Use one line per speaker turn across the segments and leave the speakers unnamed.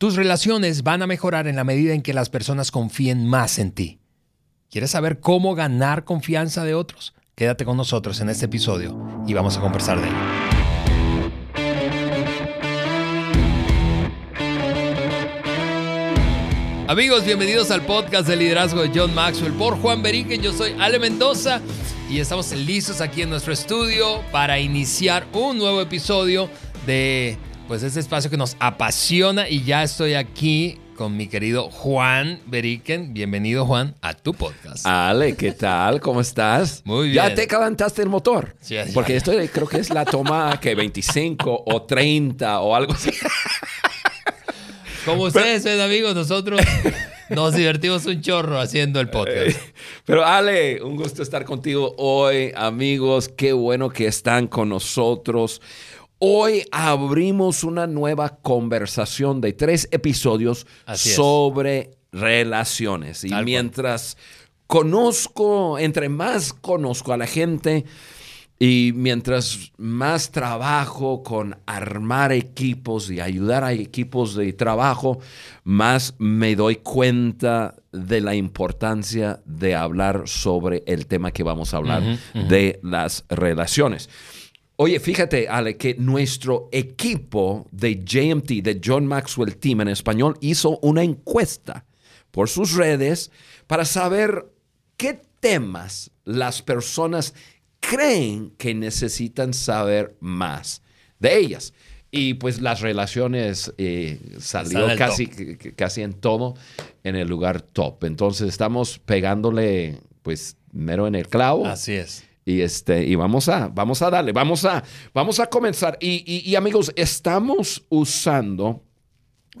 Tus relaciones van a mejorar en la medida en que las personas confíen más en ti. ¿Quieres saber cómo ganar confianza de otros? Quédate con nosotros en este episodio y vamos a conversar de ello. Amigos, bienvenidos al podcast de liderazgo de John Maxwell por Juan Beriken. Yo soy Ale Mendoza y estamos listos aquí en nuestro estudio para iniciar un nuevo episodio de pues este espacio que nos apasiona y ya estoy aquí con mi querido Juan Beriken. Bienvenido, Juan, a tu podcast.
Ale, ¿qué tal? ¿Cómo estás?
Muy bien.
¿Ya te calentaste el motor?
Sí.
Porque esto creo que es la toma que 25 o 30 o algo así.
Como ustedes ven, amigos, nosotros nos divertimos un chorro haciendo el podcast.
Pero Ale, un gusto estar contigo hoy, amigos. Qué bueno que están con nosotros. Hoy abrimos una nueva conversación de tres episodios
Así
sobre relaciones. Y
Tal cual.
mientras conozco, entre más conozco a la gente y mientras más trabajo con armar equipos y ayudar a equipos de trabajo, más me doy cuenta de la importancia de hablar sobre el tema que vamos a hablar de las relaciones. Oye, fíjate, Ale, que nuestro equipo de JMT, de John Maxwell Team en español, hizo una encuesta por sus redes para saber qué temas las personas creen que necesitan saber más de ellas. Y pues las relaciones eh, salió casi, casi en todo en el lugar top. Entonces estamos pegándole pues mero en el clavo.
Así es.
Y, este, y vamos, a, vamos a darle, vamos a, vamos a comenzar. Y, y- y, amigos, estamos usando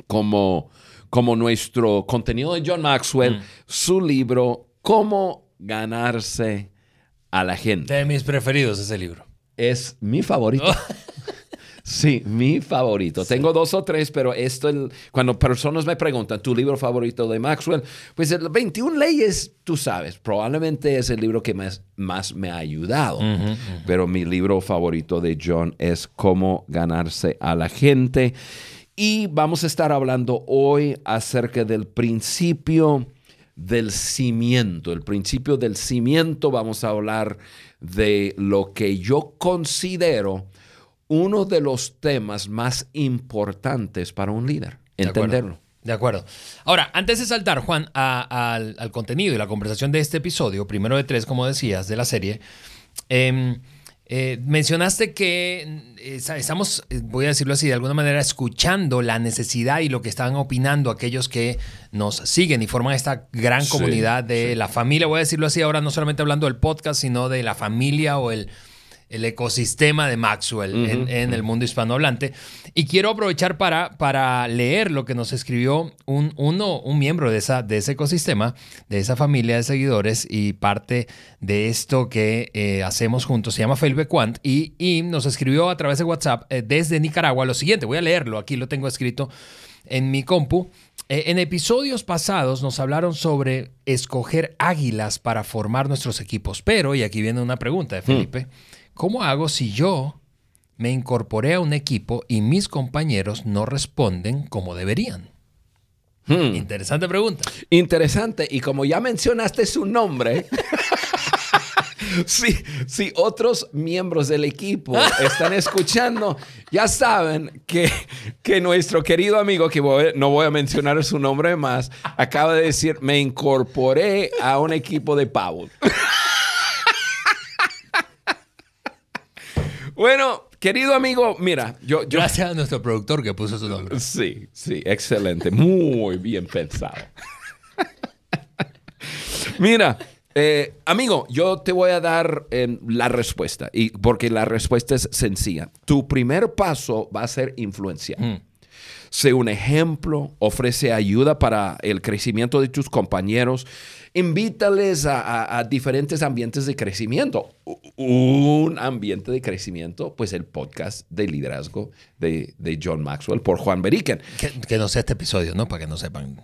como, como nuestro contenido de John Maxwell
Mm.
su libro Cómo ganarse a la gente.
De mis preferidos ese libro.
Es mi favorito. Sí, mi favorito. Tengo dos o tres, pero esto, el- cuando personas me preguntan tu libro favorito de Maxwell, pues el 21 leyes, tú sabes, probablemente es el libro que más, más me ha ayudado. Pero mi libro favorito de John es Cómo ganarse a la gente. Y vamos a estar hablando hoy acerca del principio del cimiento. El principio del cimiento, vamos a hablar de lo que yo considero uno de los temas más importantes para un líder.
De acuerdo.
Entenderlo.
De acuerdo. Ahora, antes de saltar, Juan, a- al, al contenido y la conversación de este episodio, primero de tres, como decías, de la serie, em, eh, mencionaste que eh, estamos, eh, voy a decirlo así, de alguna manera escuchando la necesidad y lo que están opinando aquellos que nos siguen y forman esta gran
Sí,
comunidad de la familia, voy a decirlo así ahora, no solamente hablando del podcast, sino de la familia o el, el ecosistema de Maxwell en, en el mundo hispanohablante. Y quiero aprovechar para, para leer lo que nos escribió un, uno, un miembro de, esa, de ese ecosistema, de esa familia de seguidores y parte de esto que eh, hacemos juntos. Se llama Felipe Quant y, y nos escribió a través de WhatsApp eh, desde Nicaragua lo siguiente. Voy a leerlo, aquí lo tengo escrito en mi compu. Eh, en episodios pasados nos hablaron sobre escoger águilas para formar nuestros equipos, pero, y aquí viene una pregunta de Felipe, ¿cómo hago si yo me incorporé a un equipo y mis compañeros no responden como deberían?
Hmm.
Interesante pregunta.
Interesante. Y como ya mencionaste su nombre, si, si otros miembros del equipo están escuchando, ya saben que, que nuestro querido amigo, que voy- no voy a mencionar su nombre más, acaba de decir, me incorporé a un equipo de pavos. Bueno, querido amigo, mira, yo... yo
Gracias a nuestro productor que puso su nombre.
Sí, sí, excelente. Muy bien pensado. Mira, eh, amigo, yo te voy a dar eh, la respuesta, y porque la respuesta es sencilla. Tu primer paso va a ser influenciar.
Mm.
Sé un ejemplo, ofrece ayuda para el crecimiento de tus compañeros, invítales a, a- a diferentes ambientes de crecimiento. Un ambiente de crecimiento, pues el podcast de liderazgo de, de John Maxwell por Juan Beriken.
Que, que no sea este episodio, ¿no? Para que no sepan.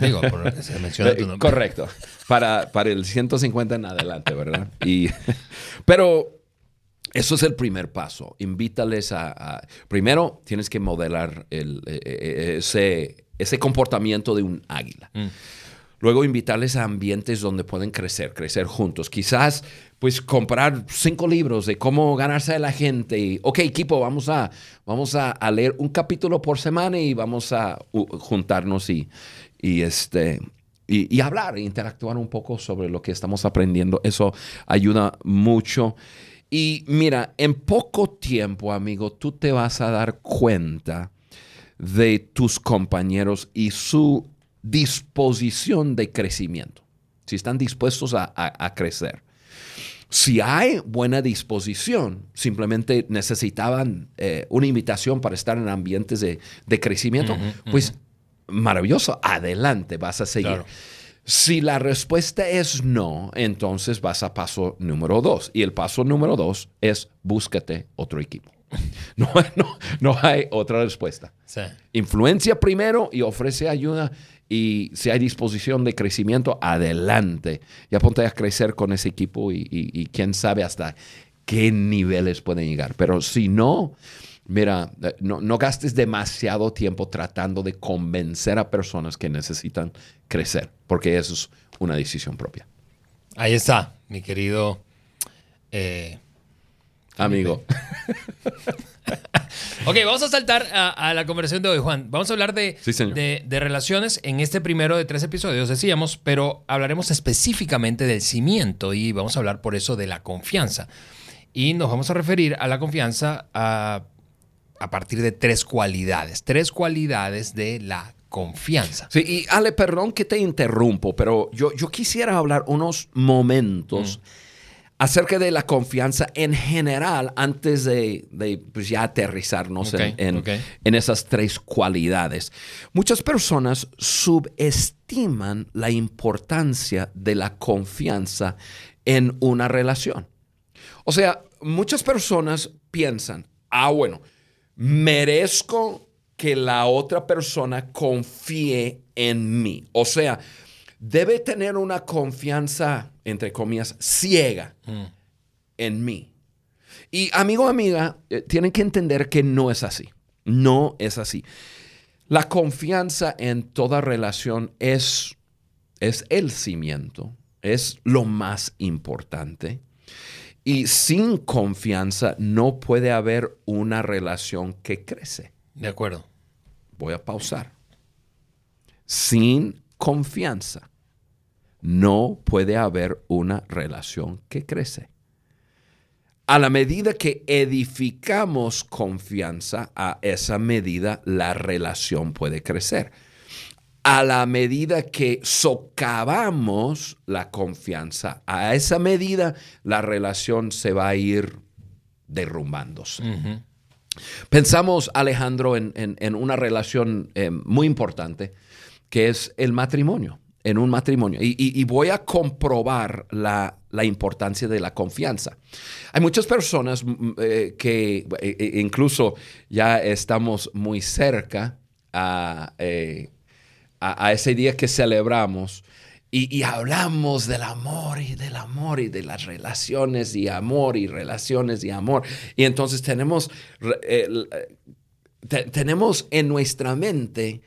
Digo, por se menciona tu nombre.
Correcto. Para, para el 150 en adelante, ¿verdad? Y, pero Eso es el primer paso. Invítales a... primero, tienes que modelar el, e, e, ese, ese, comportamiento de un águila. Mm. Luego invitarles a ambientes donde pueden crecer, crecer juntos. Quizás, pues, comprar cinco libros de cómo ganarse a la gente. Y, ok, equipo, vamos a, vamos a, leer un capítulo por semana y vamos a juntarnos y, y este, y, hablar, interactuar un poco sobre lo que estamos aprendiendo. Eso ayuda mucho. Y mira, en poco tiempo, amigo, tú te vas a dar cuenta de tus compañeros y su disposición de crecimiento, si están dispuestos a, crecer. Si hay buena disposición, simplemente necesitaban eh, una invitación para estar en ambientes de, crecimiento, pues maravilloso, adelante, vas a seguir. Si la respuesta es no, entonces vas a paso número dos. Y el paso número dos es búscate otro equipo. No, no, hay otra respuesta. Influencia primero y ofrece ayuda. Y si hay disposición de crecimiento, adelante. Ya ponte a crecer con ese equipo y quién sabe hasta qué niveles pueden llegar. Pero si no, mira, eh, no, gastes demasiado tiempo tratando de convencer a personas que necesitan crecer, porque eso es una decisión propia.
Ahí está, mi querido eh,
amigo.
ok, vamos a saltar a, la conversación de hoy, Juan. Vamos a hablar de, de, relaciones en este primero de tres episodios, decíamos, pero hablaremos específicamente del cimiento y vamos a hablar por eso de la confianza. Y nos vamos a referir a la confianza a a partir de tres cualidades, tres cualidades de la confianza.
Sí, y Ale, perdón que te interrumpo, pero yo, yo quisiera hablar unos momentos mm. Acerca de la confianza en general antes de, pues, ya aterrizarnos en, en esas tres cualidades. Muchas personas subestiman la importancia de la confianza en una relación. O sea, muchas personas piensan, ah, bueno, merezco que la otra persona confíe en mí. O sea, debe tener una confianza, entre comillas, ciega mm. en mí. Y amigo, amiga, eh, tienen que entender que no es así. No es así. La confianza en toda relación es, es el cimiento, es lo más importante. Y sin confianza no puede haber una relación que crece.
De acuerdo.
Voy a pausar. Sin confianza no puede haber una relación que crece. A la medida que edificamos confianza, a esa medida la relación puede crecer a la medida que socavamos la confianza, a esa medida la relación se va a ir derrumbándose. Pensamos, Alejandro, en, una relación eh, muy importante, que es el matrimonio, en un matrimonio. Y, voy a comprobar la, importancia de la confianza. Hay muchas personas mm, eh, que eh, incluso ya estamos muy cerca a a, ese día que celebramos y, hablamos del amor y del amor y de las relaciones y amor y relaciones y amor. Y entonces tenemos, eh, tenemos en nuestra mente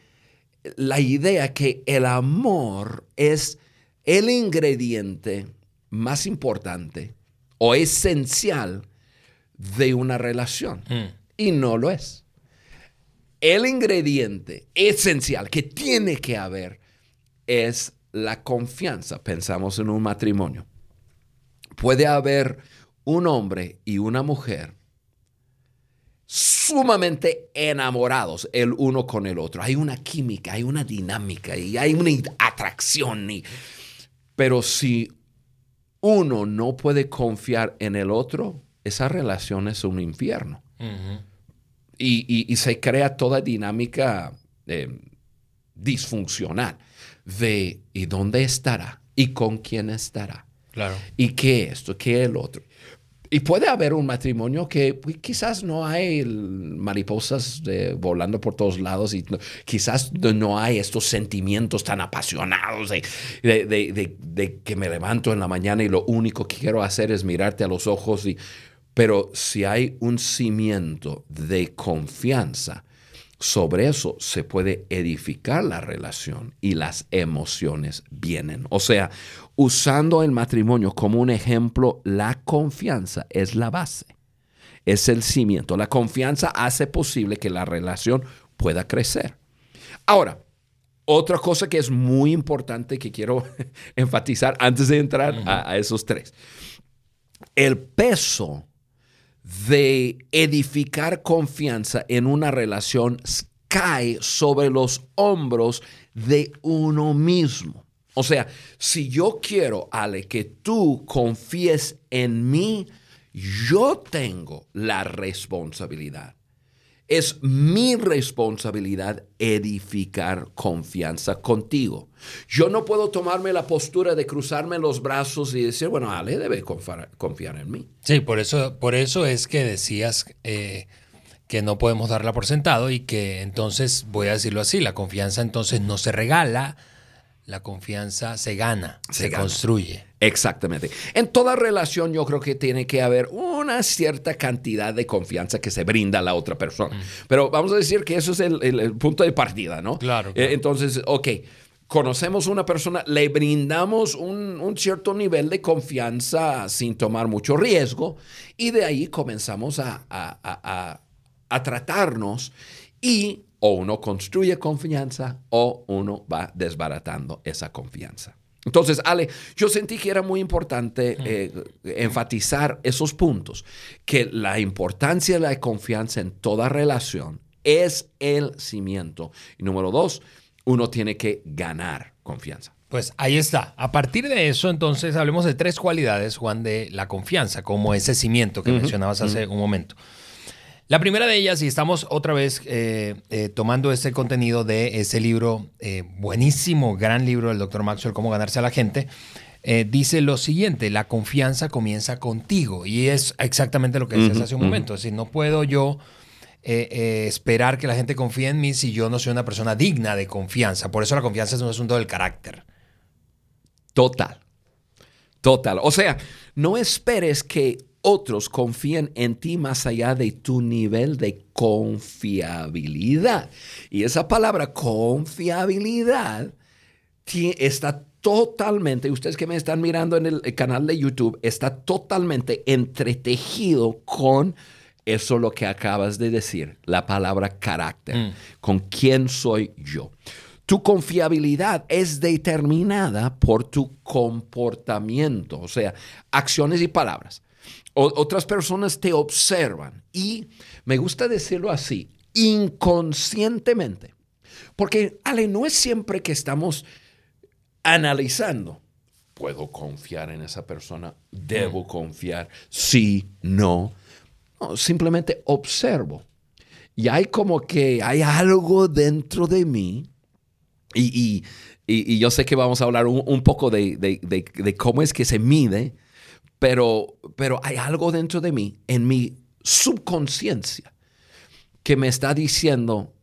la idea que el amor es el ingrediente más importante o esencial de una relación. Mm. Y no lo es el ingrediente esencial que tiene que haber es la confianza. Pensamos en un matrimonio. Puede haber un hombre y una mujer sumamente enamorados el uno con el otro. Hay una química, hay una dinámica y hay una atracción. pero si uno no puede confiar en el otro, esa relación es un infierno. Y, se crea toda dinámica eh, disfuncional de ¿y dónde estará? ¿Y con quién estará?
Claro.
¿Y qué esto? ¿Qué el otro? Y puede haber un matrimonio que quizás no hay mariposas volando por todos lados y quizás no hay estos sentimientos tan apasionados de, de, que me levanto en la mañana y lo único que quiero hacer es mirarte a los ojos y Pero si hay un cimiento de confianza, sobre eso se puede edificar la relación y las emociones vienen. O sea, usando el matrimonio como un ejemplo, la confianza es la base, es el cimiento. La confianza hace posible que la relación pueda crecer. Ahora, otra cosa que es muy importante que quiero enfatizar antes de entrar a, a esos tres. El peso de edificar confianza en una relación cae sobre los hombros de uno mismo. O sea, si yo quiero, Ale, que tú confíes en mí, yo tengo la responsabilidad es mi responsabilidad edificar confianza contigo. Yo no puedo tomarme la postura de cruzarme los brazos y decir, bueno, Ale debe confiar, en mí.
Sí, por eso, por eso es que decías eh, que no podemos darla por sentado y que entonces, voy a decirlo así, la confianza entonces no se regala, la confianza se gana, se, construye.
Exactamente. En toda relación yo creo que tiene que haber una cierta cantidad de confianza que se brinda a la otra persona. Mm. Pero vamos a decir que eso es el, punto de partida, ¿no?
Claro.
Eh, entonces, ok, conocemos a una persona, le brindamos un, cierto nivel de confianza sin tomar mucho riesgo y de ahí comenzamos a, a tratarnos y o uno construye confianza o uno va desbaratando esa confianza. Entonces, Ale, yo sentí que era muy importante eh, enfatizar esos puntos, que la importancia de la confianza en toda relación es el cimiento. Y número dos, uno tiene que ganar confianza.
Pues ahí está. A partir de eso, entonces, hablemos de tres cualidades, Juan, de la confianza, como ese cimiento que mencionabas hace un momento. La primera de ellas, y estamos otra vez eh, eh, tomando ese contenido de ese libro, eh, buenísimo, gran libro del doctor Maxwell, Cómo ganarse a la gente, dice lo siguiente, la confianza comienza contigo. Y es exactamente lo que decías hace un momento. Es decir, no puedo yo esperar que la gente confíe en mí si yo no soy una persona digna de confianza. Por eso la confianza es un asunto del carácter.
Total. Total. O sea, no esperes que otros confían en ti más allá de tu nivel de confiabilidad. Y esa palabra confiabilidad está totalmente, ustedes que me están mirando en el canal de YouTube, está totalmente entretejido con eso lo que acabas de decir, la palabra carácter, mm. con quién soy yo. Tu confiabilidad es determinada por tu comportamiento, o sea, acciones y palabras otras personas te observan y me gusta decirlo así, inconscientemente. Porque, Ale, no es siempre que estamos analizando. ¿Puedo confiar en esa persona? ¿Debo mm. confiar? Sí, no. no. Simplemente observo. Y hay como que hay algo dentro de mí. Y, yo sé que vamos a hablar un, poco de, de, cómo es que se mide pero, pero hay algo dentro de mí, en mi subconsciencia, que me está diciendo,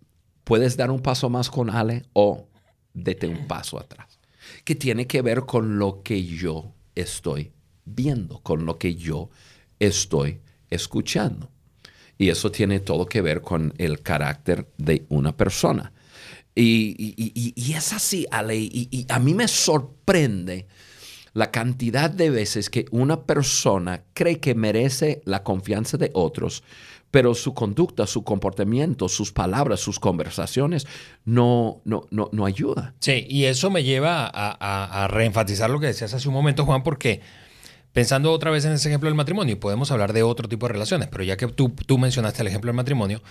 puedes dar un paso más con Ale o dete un paso atrás, que tiene que ver con lo que yo estoy viendo, con lo que yo estoy escuchando. Y eso tiene todo que ver con el carácter de una persona. Y, es así, Ale, y a mí me sorprende la cantidad de veces que una persona cree que merece la confianza de otros, pero su conducta, su comportamiento, sus palabras, sus conversaciones no, no, no, no ayuda.
Sí, y eso me lleva a, reenfatizar lo que decías hace un momento, Juan, porque pensando otra vez en ese ejemplo del matrimonio, y podemos hablar de otro tipo de relaciones, pero ya que tú, tú mencionaste el ejemplo del matrimonio,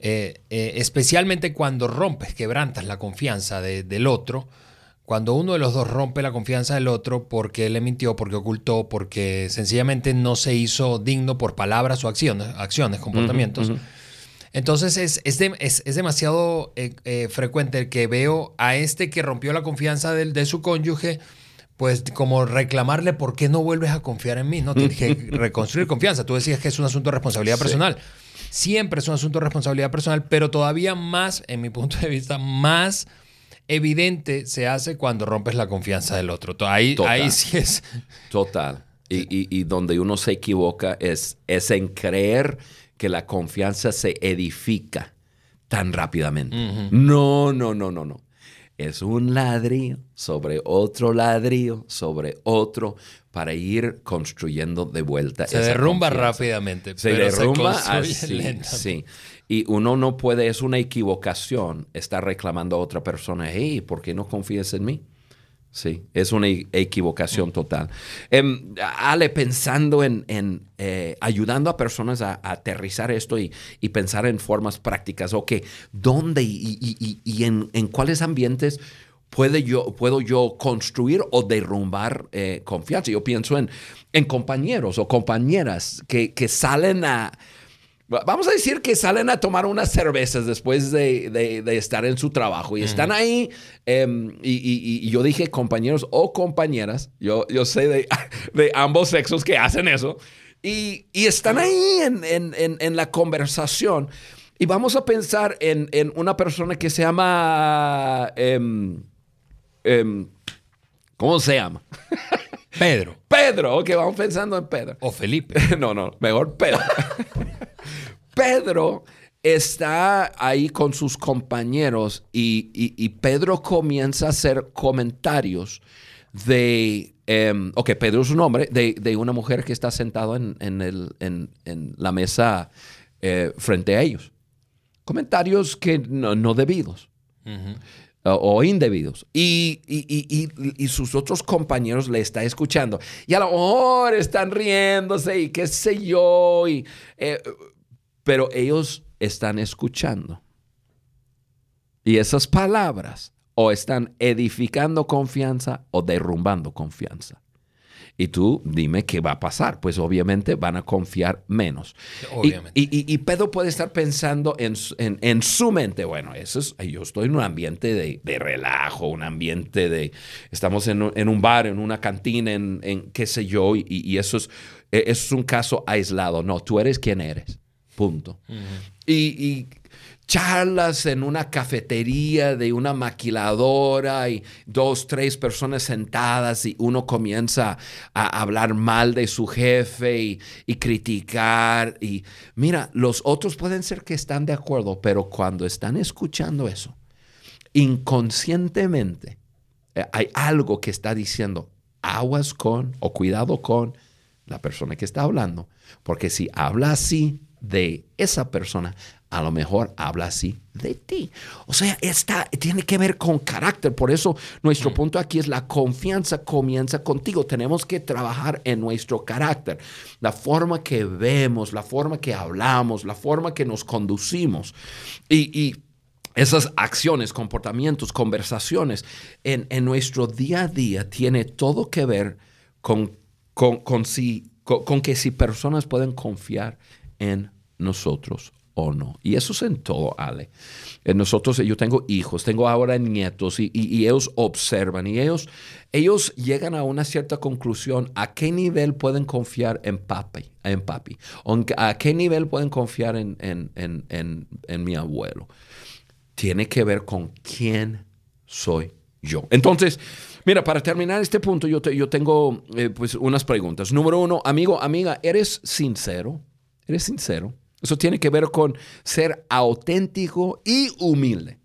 eh, eh, especialmente cuando rompes, quebrantas la confianza del otro, cuando uno de los dos rompe la confianza del otro porque le mintió, porque ocultó, porque sencillamente no se hizo digno por palabras o acciones, acciones comportamientos. Entonces es, es, demasiado eh, eh, frecuente que veo a este que rompió la confianza de, de, su cónyuge, pues como reclamarle por qué no vuelves a confiar en mí. No tienes que reconstruir confianza. Tú decías que es un asunto de responsabilidad personal. Siempre es un asunto de responsabilidad personal, pero todavía más, en mi punto de vista, más evidente se hace cuando rompes la confianza del otro. Ahí, ahí sí es.
Total. Y, donde uno se equivoca es, es en creer que la confianza se edifica tan rápidamente. No, no, no, no, no. Es un ladrillo sobre otro ladrillo sobre otro para ir construyendo de vuelta.
Se derrumba rápidamente.
Se derrumba así, sí. Y uno no puede, es una equivocación estar reclamando a otra persona, hey, ¿por qué no confías en mí? Sí, es una equivocación total. Em, Ale, pensando en, eh, ayudando a personas a, aterrizar esto y, pensar en formas prácticas, ok, ¿dónde y, en, cuáles ambientes puede yo, puedo yo construir o derrumbar eh, confianza? Yo pienso en, en compañeros o compañeras que, que salen a Vamos a decir que salen a tomar unas cervezas después de, estar en su trabajo y están ahí. Em, y, yo dije compañeros o compañeras. Yo, yo sé de, ambos sexos que hacen eso. Y, están ahí en, la conversación. Y vamos a pensar en, una persona que se llama. Em, em, ¿Cómo se llama?
Pedro.
Pedro, ok, vamos pensando en Pedro.
O Felipe.
no, no, mejor Pedro. Pedro está ahí con sus compañeros y, Pedro comienza a hacer comentarios de, em, ok, Pedro es un hombre, de, una mujer que está sentada en, la mesa eh, frente a ellos. Comentarios que no, debidos. o indebidos. Y, y, sus otros compañeros le están escuchando. Y a lo mejor están riéndose y qué sé yo. Y, eh, pero ellos están escuchando. Y esas palabras o están edificando confianza o derrumbando confianza. Y tú dime qué va a pasar. Pues obviamente van a confiar menos. Y, Pedro puede estar pensando en, su mente, bueno, eso es, yo estoy en un ambiente de, relajo, un ambiente de, estamos en, un bar, en una cantina, en, qué sé yo, y, eso, es, e, eso es un caso aislado. No, tú eres quien eres. Punto. y, charlas en una cafetería de una maquiladora y dos, tres personas sentadas y uno comienza a hablar mal de su jefe y, criticar. Y mira, los otros pueden ser que están de acuerdo, pero cuando están escuchando eso, inconscientemente eh, hay algo que está diciendo aguas con o cuidado con la persona que está hablando, porque si habla así, de esa persona, a lo mejor habla así de ti. O sea, esta tiene que ver con carácter. Por eso nuestro mm. punto aquí es la confianza comienza contigo. Tenemos que trabajar en nuestro carácter. La forma que vemos, la forma que hablamos, la forma que nos conducimos. Y, esas acciones, comportamientos, conversaciones en, nuestro día a día tiene todo que ver con, con, si, con que si personas pueden confiar en nosotros o no. Y eso es en todo, Ale. En nosotros, yo tengo hijos, tengo ahora nietos y, ellos observan y ellos, ellos llegan a una cierta conclusión a qué nivel pueden confiar en papi, en papi, a qué nivel pueden confiar en, en, mi abuelo. Tiene que ver con quién soy yo. Entonces, Mira, para terminar este punto, yo, yo tengo eh, pues unas preguntas. Número uno, amigo, amiga, ¿eres sincero? ¿Eres sincero? Eso tiene que ver con ser auténtico y humilde.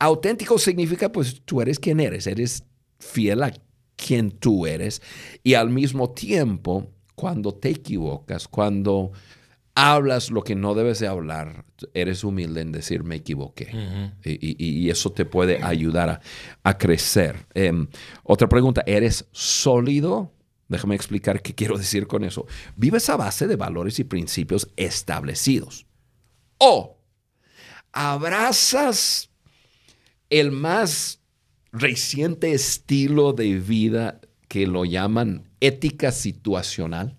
Auténtico significa, pues tú eres quien eres, eres fiel a quien tú eres y al mismo tiempo, cuando te equivocas, cuando hablas lo que no debes de hablar, eres humilde en decir me equivoqué. y, eso te puede ayudar a, crecer. Em, otra pregunta, ¿eres sólido? Déjame explicar qué quiero decir con eso. Vives a base de valores y principios establecidos. O abrazas el más reciente estilo de vida que lo llaman ética situacional.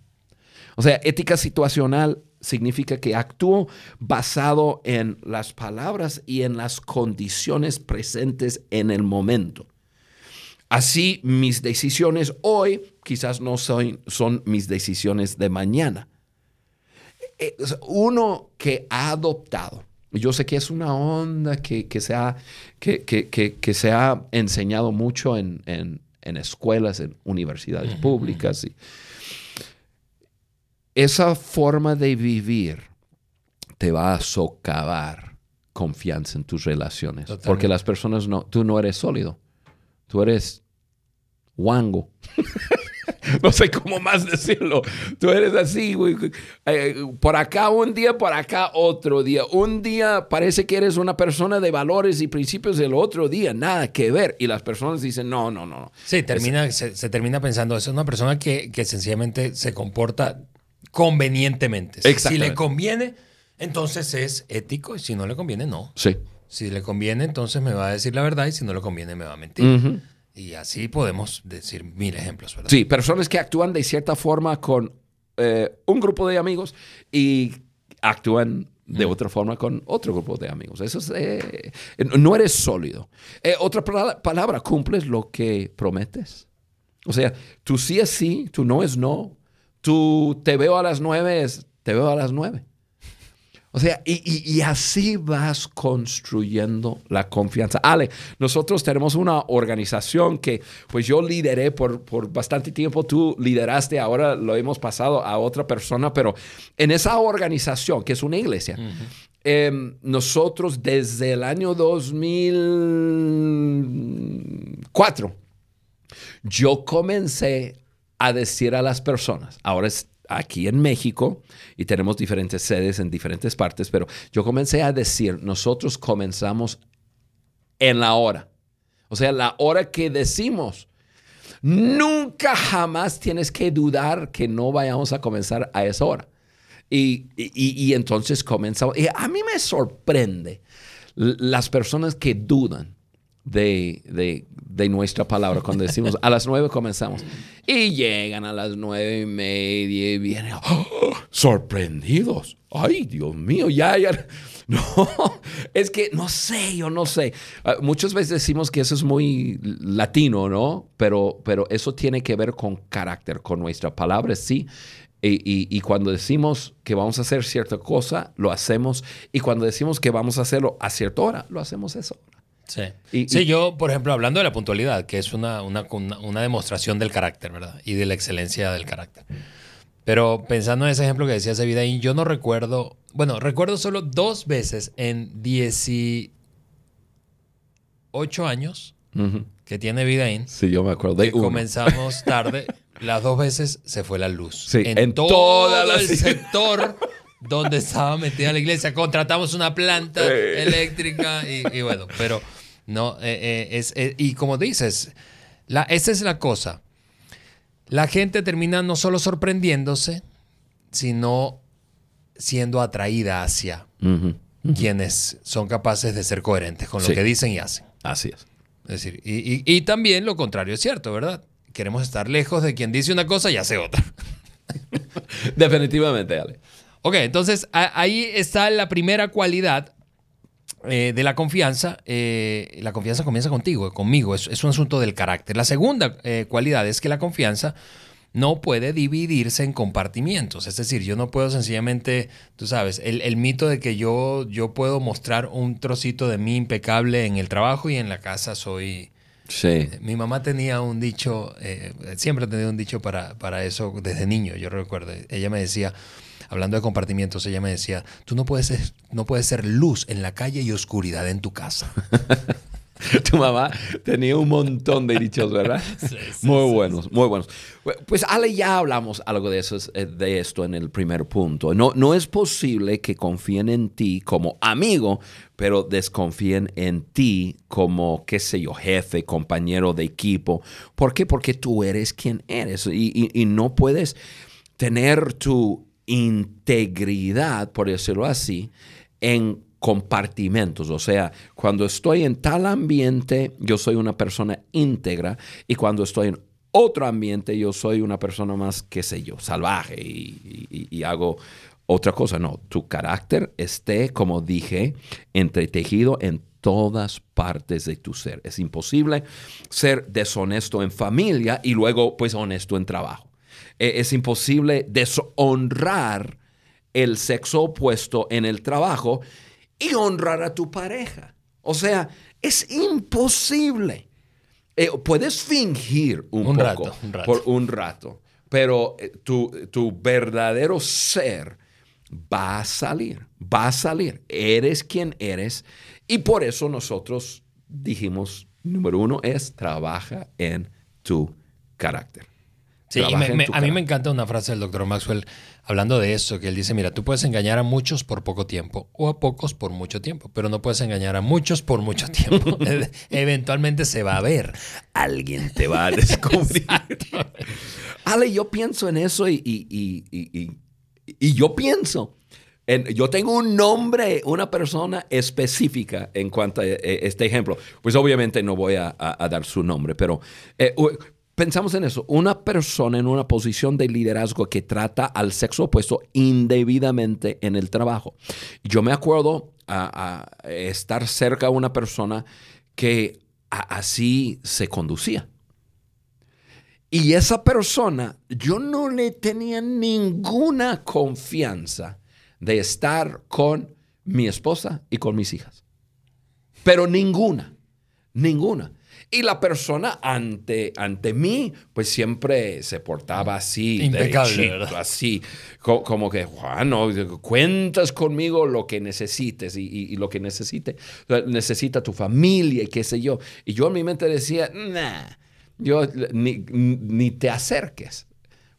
O sea, ética situacional significa que actúo basado en las palabras y en las condiciones presentes en el momento. Así mis decisiones hoy quizás no son, son mis decisiones de mañana. E, uno que ha adoptado, yo sé que es una onda que, se, ha, que, se ha enseñado mucho en, escuelas, en universidades públicas. esa forma de vivir te va a socavar confianza en tus relaciones.
Totalmente.
Porque las personas no, tú no eres sólido. Tú eres wango. no sé cómo más decirlo. Tú eres así, güey. Eh, por acá un día, por acá otro día. Un día parece que eres una persona de valores y principios del otro día, nada que ver. Y las personas dicen, no, no, no. no.
Sí, termina, se, se termina pensando, es una persona que, que sencillamente se comporta convenientemente. Si- le conviene, entonces es ético y si no le conviene, no.
Sí.
Si le conviene, entonces me va a decir la verdad y si no le conviene, me va a mentir.
Ujú.
Y así podemos decir mil ejemplos, ¿verdad?
Sí, personas que actúan de cierta forma con eh, un grupo de amigos y actúan de otra forma con otro grupo de amigos. Eso es, eh, no eres sólido. Eh, otra pala- palabra, cumples lo que prometes. O sea, tú sí es sí, tú no es no. Tú te veo a las nueve, es te veo a las nueve. O sea, y, y- y así vas construyendo la confianza. Ale, nosotros tenemos una organización que pues yo lideré por, por bastante tiempo, tú lideraste, ahora lo hemos pasado a otra persona, pero en esa organización, que es una iglesia, em, nosotros desde el año 2004, yo comencé a decir a las personas, ahora es aquí en México y tenemos diferentes sedes en diferentes partes, pero yo comencé a decir, nosotros comenzamos en la hora. O sea, la hora que decimos. Nunca jamás tienes que dudar que no vayamos a comenzar a esa hora. Y, y- entonces comenzamos. Y a mí me sorprende las personas que dudan de, de- de nuestra palabra cuando decimos a las nueve comenzamos. Y llegan a las nueve y media y vienen ¡oh! sorprendidos. Ay, Dios mío, ya, ya. No, es que no sé, yo no sé. Ah, muchas veces decimos que eso es muy latino, ¿no? Pero, pero eso tiene que ver con carácter, con nuestra palabra, sí. Y, y- y cuando decimos que vamos a hacer cierta cosa, lo hacemos. Y cuando decimos que vamos a hacerlo a cierta hora, lo hacemos hora.
Sí.
Y-
sí,
y-
yo, por ejemplo, hablando de la puntualidad, que es una, una, una- demostración del carácter, ¿verdad? Y de la excelencia del carácter. Pero pensando en ese ejemplo que decías de Vidaín, yo no recuerdo, bueno, recuerdo solo dos veces en 18 años
Ujú.
que tiene Vidaín,
Sí, yo me acuerdo de
que
uno.
comenzamos tarde, las dos veces se fue la luz.
Sí,
en,
en
todo
toda la-
el sector donde estaba metida la iglesia. Contratamos una planta eléctrica y, y bueno, pero no, eh, eh, es, eh, y como dices, la, esa es la cosa. La gente termina no solo sorprendiéndose, sino siendo atraída hacia quienes son capaces de ser coherentes con lo
Sí.
que dicen y hacen.
Así es.
Es decir, y, y- y también lo contrario es cierto, ¿verdad? Queremos estar lejos de quien dice una cosa y hace otra.
Definitivamente, Ale.
Ok, entonces a- ahí está la primera cualidad eh, de la confianza. Eh, la confianza comienza contigo, conmigo. Es, es un asunto del carácter. La segunda eh, cualidad es que la confianza no puede dividirse en compartimientos. Es decir, yo no puedo sencillamente, tú sabes, el, el mito de que yo, yo puedo mostrar un trocito de mí impecable en el trabajo y en la casa soy...
Sí.
Mi mamá tenía un dicho, siempre ha tenido un dicho para, para eso desde niño, yo recuerdo. Ella me decía, hablando de compartimientos, ella me decía, tú no puedes ser, no puedes ser luz en la calle y oscuridad en tu casa.
Tu mamá tenía un montón de dichos, ¿verdad? muy buenos, muy buenos. Pues Ale, ya hablamos algo de, eso, de esto en el primer punto. No, no es posible que confíen en ti como amigo, pero desconfíen en ti como, qué sé yo, jefe, compañero de equipo. ¿Por qué? Porque tú eres quien eres y, y- y no puedes tener tu integridad, por decirlo así, en compartimentos. O sea, cuando estoy en tal ambiente, yo soy una persona íntegra y cuando estoy en otro ambiente, yo soy una persona más, qué sé yo, salvaje y, y- hago otra cosa. No, tu carácter esté, como dije, entretejido en todas partes de tu ser. Es imposible ser deshonesto en familia y luego, pues, honesto en trabajo. Eh, Es imposible deshonrar el sexo opuesto en el trabajo y honrar a tu pareja. O sea, es imposible. Eh, puedes fingir un,
Un
poco
rato, un rato.
por un rato, pero eh, tu, tu verdadero ser va a salir, va a salir. Eres quien eres y por eso nosotros dijimos, número uno es trabaja en tu carácter.
Sí, a mí me encanta una frase del doctor Maxwell hablando de eso, que él dice, mira, tú puedes engañar a muchos por poco tiempo o a pocos por mucho tiempo, pero no puedes engañar a muchos por mucho tiempo. Eventualmente se va a ver. Alguien te va a descubrir.
Ale, yo pienso en eso y, y, y yo pienso. En, yo tengo un nombre, una persona específica en cuanto a eh, este ejemplo. Pues obviamente no voy a, dar su nombre, pero eh, pensamos en eso. Una persona en una posición de liderazgo que trata al sexo opuesto indebidamente en el trabajo. Yo me acuerdo a, estar cerca de una persona que así se conducía. Y esa persona, yo no le tenía ninguna confianza de estar con mi esposa y con mis hijas. Pero ninguna, ninguna. Y la persona ante, ante mí, pues siempre se portaba así,
Impecable,
así, como, que, Juan, cuentas conmigo lo que necesites y, lo que necesite, necesita tu familia y qué sé yo. Y yo en mi mente decía, nah, yo ni, te acerques.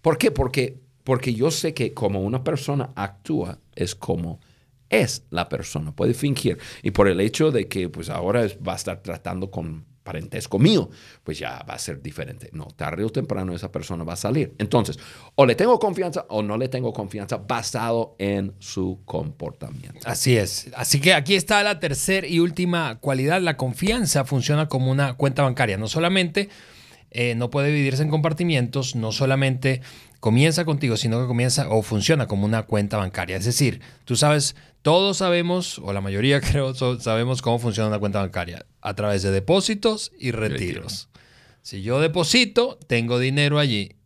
¿Por qué? Porque, porque yo sé que como una persona actúa es como es la persona, puede fingir. Y por el hecho de que pues ahora va a estar tratando con parentesco mío, pues ya va a ser diferente. No, tarde o temprano esa persona va a salir. Entonces, o le tengo confianza o no le tengo confianza basado en su comportamiento.
Así es. Así que aquí está la tercera y última cualidad. La confianza funciona como una cuenta bancaria. No solamente eh, no puede dividirse en compartimientos, no solamente comienza contigo, sino que comienza o funciona como una cuenta bancaria. Es decir, tú sabes, todos sabemos, o la mayoría creo, sabemos cómo funciona una cuenta bancaria a través de depósitos y retiros. Si yo deposito, tengo dinero allí.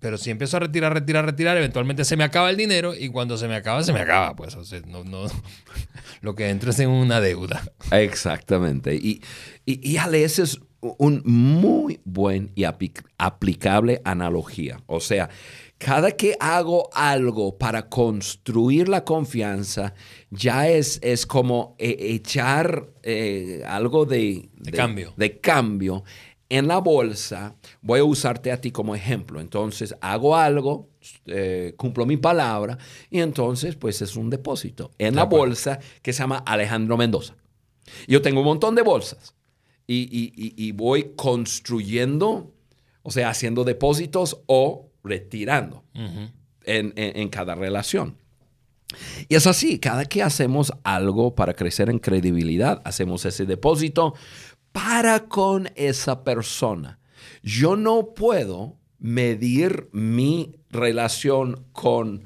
Pero si empiezo a retirar, retirar, retirar, eventualmente se me acaba el dinero y cuando se me acaba, se me acaba. Pues, no, no, lo que entra es en una deuda.
Exactamente. Y, y, y Ale, ese es un muy buen y aplicable analogía. O sea, cada que hago algo para construir la confianza, ya es, es como e, echar eh, algo de,
cambio.
de cambio en la bolsa. Voy a usarte a ti como ejemplo. Entonces, hago algo, eh, cumplo mi palabra y entonces, pues es un depósito en la bolsa que se llama Alejandro Mendoza. Yo tengo un montón de bolsas y, voy construyendo, o sea, haciendo depósitos o retirando en, cada relación. Y es así, cada que hacemos algo para crecer en credibilidad, hacemos ese depósito para con esa persona. Yo no puedo medir mi relación con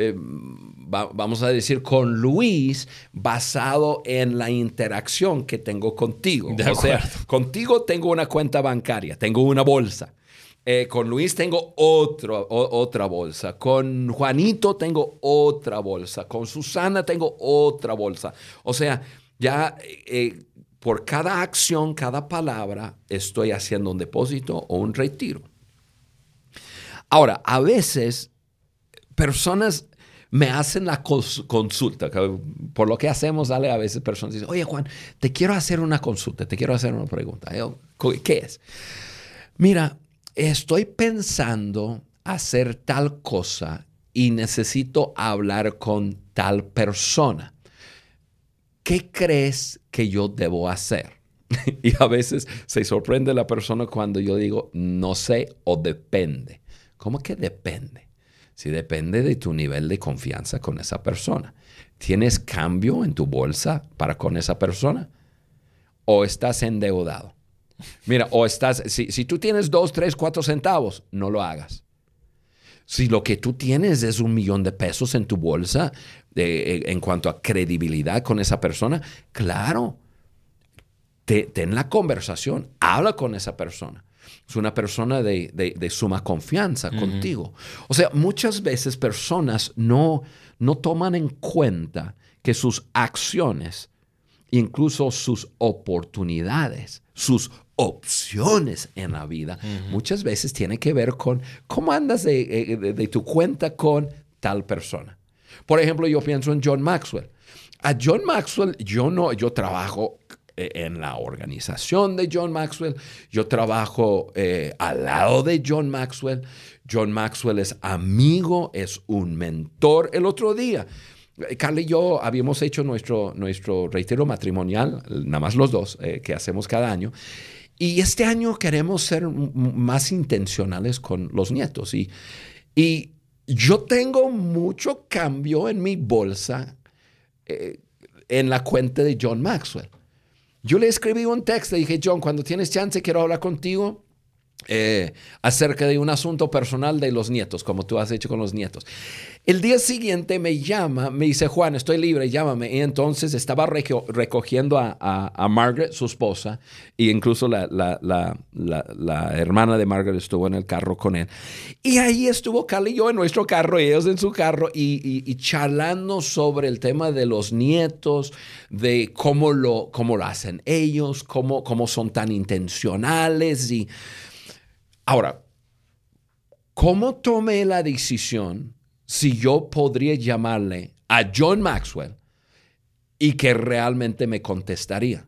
eh, vamos a decir, con Luis basado en la interacción que tengo contigo. o sea, contigo tengo una cuenta bancaria, tengo una bolsa. Eh, con Luis tengo otro, otra bolsa. Con Juanito tengo otra bolsa. Con Susana tengo otra bolsa. O sea, ya eh, por cada acción, cada palabra, estoy haciendo un depósito o un retiro. Ahora, a veces personas me hacen la consulta. Por lo que hacemos, a veces personas dicen, oye Juan, te quiero hacer una consulta, te quiero hacer una pregunta. ¿Qué es? Mira, estoy pensando hacer tal cosa y necesito hablar con tal persona. ¿Qué crees que yo debo hacer? y a veces se sorprende la persona cuando yo digo no sé o depende. ¿Cómo que depende? Si depende de tu nivel de confianza con esa persona. ¿Tienes cambio en tu bolsa para con esa persona? ¿O estás endeudado? Mira, o estás, si, si tú tienes dos, tres, cuatro centavos, no lo hagas. Si lo que tú tienes es un millón de pesos en tu bolsa de, en cuanto a credibilidad con esa persona, claro, ten la conversación, habla con esa persona. Es una persona de, suma confianza contigo. O sea, muchas veces personas no, no toman en cuenta que sus acciones, incluso sus oportunidades, sus opciones en la vida, muchas veces tiene que ver con cómo andas de, de tu cuenta con tal persona. Por ejemplo, yo pienso en John Maxwell. A John Maxwell, yo no, yo trabajo eh, en la organización de John Maxwell, yo trabajo eh, al lado de John Maxwell. John Maxwell es amigo, es un mentor. El otro día, Carla y yo habíamos hecho nuestro, nuestro reitero matrimonial, nada más los dos, eh, que hacemos cada año. Y este año queremos ser más intencionales con los nietos. Y, y yo tengo mucho cambio en mi bolsa eh, en la cuenta de John Maxwell. Yo le escribí un texto y dije, John, cuando tienes chance quiero hablar contigo eh, acerca de un asunto personal de los nietos, como tú has hecho con los nietos. El día siguiente me llama, me dice, Juan, estoy libre, llámame. Y entonces estaba recogiendo a, Margaret, su esposa, y incluso la, hermana de Margaret estuvo en el carro con él. Y ahí estuvo Carly y yo en nuestro carro, y ellos en su carro, y, charlando sobre el tema de los nietos, de cómo lo, cómo lo hacen ellos, cómo, cómo son tan intencionales. Y ahora, ¿cómo tomé la decisión? si yo podría llamarle a John Maxwell y que realmente me contestaría.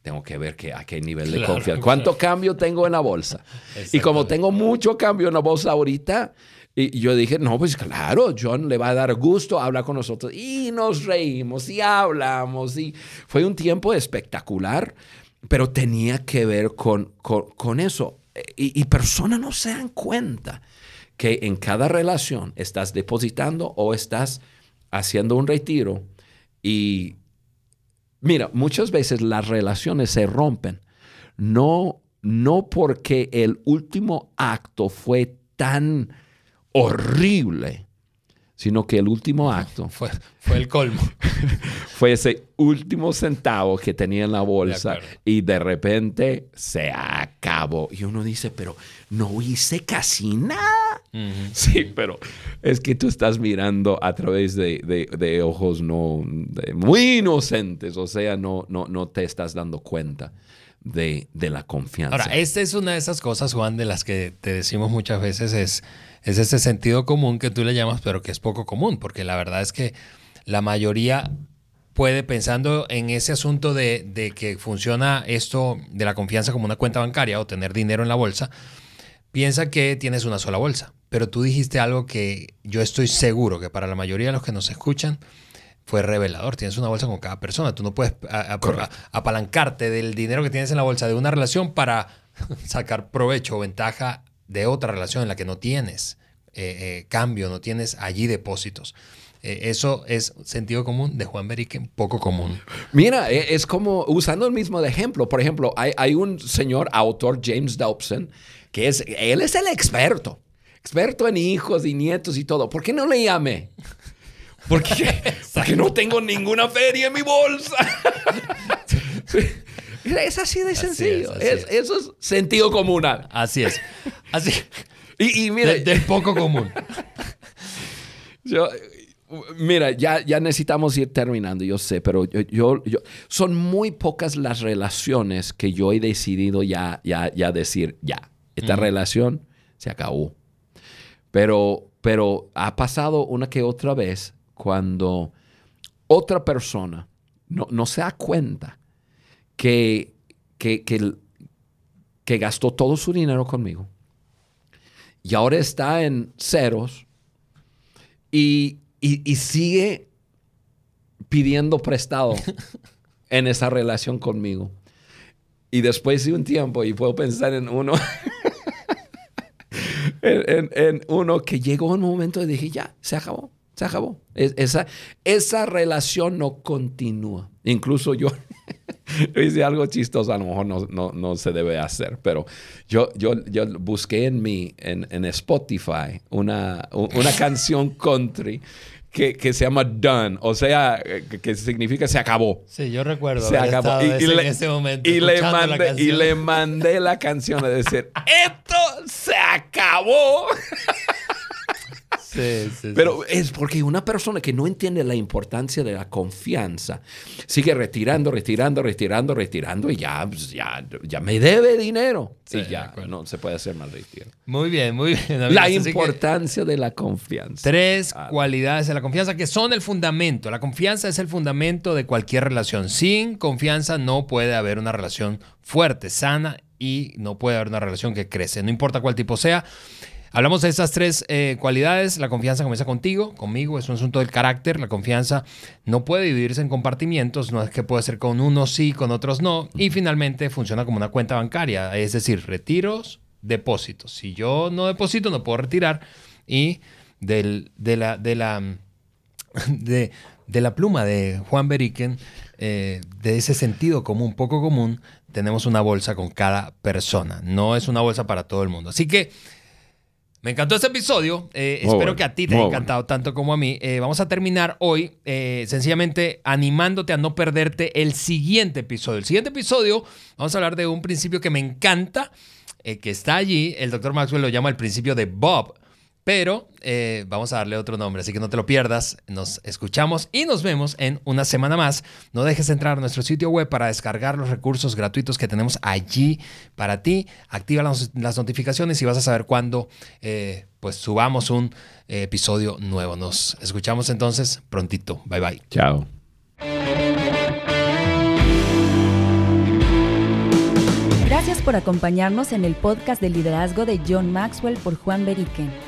Tengo que ver que, a qué nivel de confianza. ¿Cuánto cambio tengo en la bolsa? Y como tengo mucho cambio en la bolsa ahorita, y yo dije, no, pues claro, John le va a dar gusto hablar con nosotros. Y nos reímos y hablamos. Y fue un tiempo espectacular, pero tenía que ver con, con, eso. Y, y personas no se dan cuenta que en cada relación estás depositando o estás haciendo un retiro y mira, muchas veces las relaciones se rompen. No no porque el último acto fue tan horrible sino que el último acto
fue, fue el colmo.
fue ese último centavo que tenía en la bolsa y de repente se acabó. Y uno dice, pero no hice casi nada. Sí, pero es que tú estás mirando a través de, ojos no muy inocentes, o sea, no, no, no te estás dando cuenta. De, de la confianza.
Ahora, esta es una de esas cosas, Juan, de las que te decimos muchas veces, es es ese sentido común que tú le llamas, pero que es poco común, porque la verdad es que la mayoría puede, pensando en ese asunto de, que funciona esto de la confianza como una cuenta bancaria o tener dinero en la bolsa, piensa que tienes una sola bolsa. Pero tú dijiste algo que yo estoy seguro que para la mayoría de los que nos escuchan fue revelador. Tienes una bolsa con cada persona. Tú no puedes apalancarte del dinero que tienes en la bolsa de una relación para sacar provecho o ventaja de otra relación en la que no tienes eh, eh, cambio, no tienes allí depósitos. Eh, eso es sentido común de Juan Berique, poco común.
Mira, e, es como usando el mismo ejemplo. Por ejemplo, hay, un señor autor, James Dobson, que es, él es el experto. Experto en hijos y nietos y todo. ¿Por qué no le llamé? Porque, porque no tengo ninguna feria en mi bolsa. Es así de sencillo. eso es sentido común.
Así es. Así.
y, mira.
De, poco común.
Yo, mira, ya, ya necesitamos ir terminando, yo sé, pero yo, yo, son muy pocas las relaciones que yo he decidido ya, ya, ya decir, ya, esta relación se acabó. Pero, pero ha pasado una que otra vez cuando otra persona no, no se da cuenta que, que, que, gastó todo su dinero conmigo y ahora está en ceros y, sigue pidiendo prestado en esa relación conmigo. Y después de un tiempo, y puedo pensar en uno, en, uno que llegó un momento y dije, ya, se acabó, se acabó. esa, esa relación no continúa. Incluso yo yo hice algo chistoso, a lo mejor no, no, se debe hacer, pero yo, yo, yo busqué en, mi, en, en Spotify una, una canción country que, que, se llama Done, o sea, que, significa se acabó.
Sí, yo recuerdo.
Se acabó. Y, en ese momento. Y le, mandé, y le mandé la canción a decir, esto se acabó. Pero es porque una persona que no entiende la importancia de la confianza sigue retirando, retirando, retirando, retirando y ya, pues, ya, ya me debe dinero. Sí, ya no se puede hacer más retiro.
Muy bien, muy bien.
La importancia de la confianza.
Tres cualidades de la confianza que son el fundamento. La confianza es el fundamento de cualquier relación. Sin confianza no puede haber una relación fuerte, sana y no puede haber una relación que crece. No importa cuál tipo sea. Hablamos de esas tres eh, cualidades. La confianza comienza contigo, conmigo, es un asunto del carácter. La confianza no puede dividirse en compartimientos, no es que puede ser con unos sí, con otros no. Y finalmente funciona como una cuenta bancaria, es decir, retiros, depósitos. Si yo no deposito, no puedo retirar. Y del, de, la, de, la, de, la pluma de Juan Beriken, eh, de ese sentido común, poco común, tenemos una bolsa con cada persona. No es una bolsa para todo el mundo. Así que me encantó este episodio. Eh, espero que a ti te haya encantado tanto como a mí. Eh, vamos a terminar hoy eh, sencillamente animándote a no perderte el siguiente episodio. El siguiente episodio vamos a hablar de un principio que me encanta, que está allí. El doctor Maxwell lo llama el principio de Bob. Pero eh, vamos a darle otro nombre, así que no te lo pierdas. Nos escuchamos y nos vemos en una semana más. No dejes entrar a nuestro sitio web para descargar los recursos gratuitos que tenemos allí para ti. Activa las, notificaciones y vas a saber cuándo eh, pues subamos un eh, episodio nuevo. Nos escuchamos entonces prontito. Bye bye.
Chao.
Gracias por acompañarnos en el podcast de liderazgo de John Maxwell por Juan Beriken.